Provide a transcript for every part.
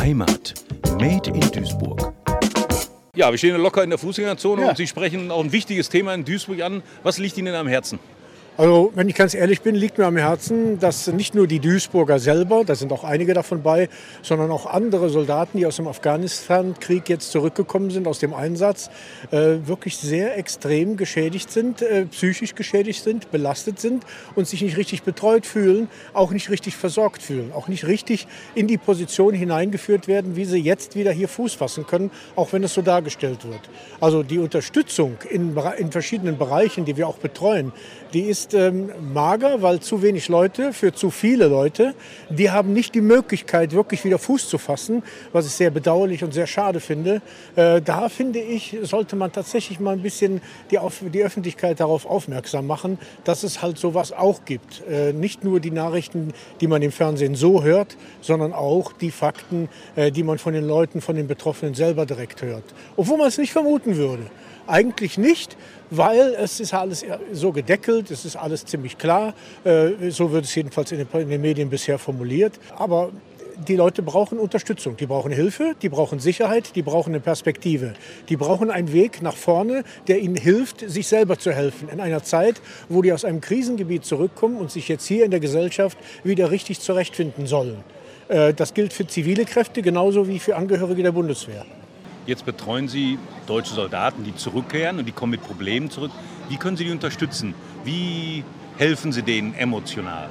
Heimat. Made in Duisburg. Ja, wir stehen locker in der Fußgängerzone Ja. und Sie sprechen auch ein wichtiges Thema in Duisburg an. Was liegt Ihnen am Herzen? Also, wenn ich ganz ehrlich bin, liegt mir am Herzen, dass nicht nur die Duisburger selber, da sind auch einige davon bei, sondern auch andere Soldaten, die aus dem Afghanistan-Krieg jetzt zurückgekommen sind, aus dem Einsatz, äh, wirklich sehr extrem geschädigt sind, äh, psychisch geschädigt sind, belastet sind und sich nicht richtig betreut fühlen, auch nicht richtig versorgt fühlen, auch nicht richtig in die Position hineingeführt werden, wie sie jetzt wieder hier Fuß fassen können, auch wenn es so dargestellt wird. Also die Unterstützung in, in verschiedenen Bereichen, die wir auch betreuen, die ist ähm, mager, weil zu wenig Leute für zu viele Leute, die haben nicht die Möglichkeit, wirklich wieder Fuß zu fassen, was ich sehr bedauerlich und sehr schade finde. Äh, da finde ich, sollte man tatsächlich mal ein bisschen die, auf, die Öffentlichkeit darauf aufmerksam machen, dass es halt sowas auch gibt. Äh, nicht nur die Nachrichten, die man im Fernsehen so hört, sondern auch die Fakten, äh, die man von den Leuten, von den Betroffenen selber direkt hört. Obwohl man es nicht vermuten würde. Eigentlich nicht, weil es ist alles so gedeckelt, es ist alles ziemlich klar. Äh, So wird es jedenfalls in den, Medien bisher formuliert. Aber die Leute brauchen Unterstützung, die brauchen Hilfe, die brauchen Sicherheit, die brauchen eine Perspektive. Die brauchen einen Weg nach vorne, der ihnen hilft, sich selber zu helfen. In einer Zeit, wo die aus einem Krisengebiet zurückkommen und sich jetzt hier in der Gesellschaft wieder richtig zurechtfinden sollen. Äh, Das gilt für zivile Kräfte genauso wie für Angehörige der Bundeswehr. Jetzt betreuen Sie deutsche Soldaten, die zurückkehren und die kommen mit Problemen zurück. Wie können Sie die unterstützen? Wie helfen Sie denen emotional?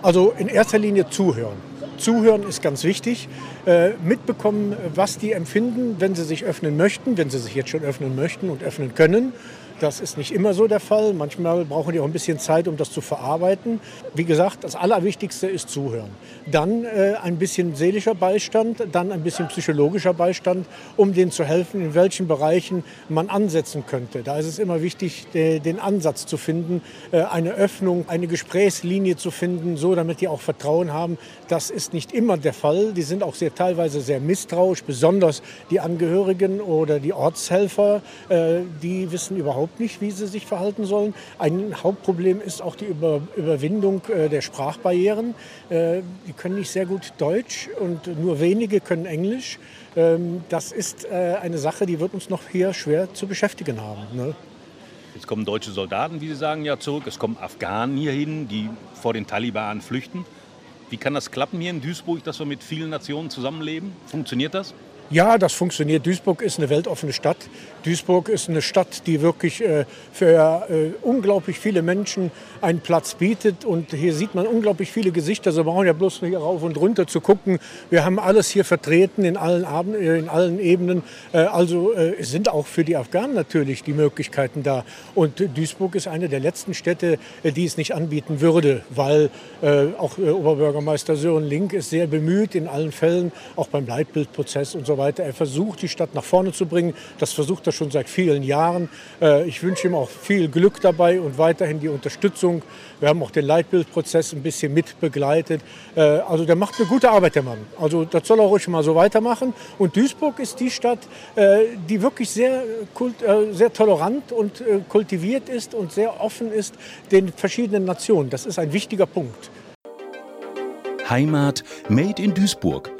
Also in erster Linie zuhören. Zuhören ist ganz wichtig. Äh, mitbekommen, was die empfinden, wenn sie sich öffnen möchten, wenn sie sich jetzt schon öffnen möchten und öffnen können. Das ist nicht immer so der Fall. Manchmal brauchen die auch ein bisschen Zeit, um das zu verarbeiten. Wie gesagt, das Allerwichtigste ist Zuhören. Dann äh, ein bisschen seelischer Beistand, dann ein bisschen psychologischer Beistand, um denen zu helfen, in welchen Bereichen man ansetzen könnte. Da ist es immer wichtig, de- den Ansatz zu finden, äh, eine Öffnung, eine Gesprächslinie zu finden, so damit die auch Vertrauen haben. Das ist nicht immer der Fall. Die sind auch sehr teilweise sehr misstrauisch, besonders die Angehörigen oder die Ortshelfer. Äh, die wissen überhaupt nicht, wie sie sich verhalten sollen. Ein Hauptproblem ist auch die Über Überwindung äh, der Sprachbarrieren. Äh, die können nicht sehr gut Deutsch und nur wenige können Englisch. Ähm, das ist äh, eine Sache, die wird uns noch hier schwer zu beschäftigen haben. Ne? Jetzt kommen deutsche Soldaten, wie Sie sagen, ja zurück. Es kommen Afghanen hierhin, die vor den Taliban flüchten. Wie kann das klappen hier in Duisburg, dass wir mit vielen Nationen zusammenleben? Funktioniert das? Ja, das funktioniert. Duisburg ist eine weltoffene Stadt. Duisburg ist eine Stadt, die wirklich äh, für äh, unglaublich viele Menschen einen Platz bietet. Und hier sieht man unglaublich viele Gesichter. Sie brauchen ja bloß hier rauf und runter zu gucken. Wir haben alles hier vertreten in allen, Abend, äh, in allen Ebenen. Äh, also äh, sind auch für die Afghanen natürlich die Möglichkeiten da. Und Duisburg ist eine der letzten Städte, äh, die es nicht anbieten würde, weil auch Oberbürgermeister Sören Link ist sehr bemüht in allen Fällen, auch beim Leitbildprozess und so weiter. Er versucht, die Stadt nach vorne zu bringen. Das versucht er schon seit vielen Jahren. Äh, Ich wünsche ihm auch viel Glück dabei und weiterhin die Unterstützung. Wir haben auch den Leitbildprozess ein bisschen mit begleitet. Äh, Also der macht eine gute Arbeit, der Mann. Also das soll er ruhig mal so weitermachen. Und Duisburg ist die Stadt, äh, die wirklich sehr, sehr tolerant und kultiviert ist und sehr offen ist den verschiedenen Nationen. Das ist ein wichtiger Punkt. Heimat Made in Duisburg.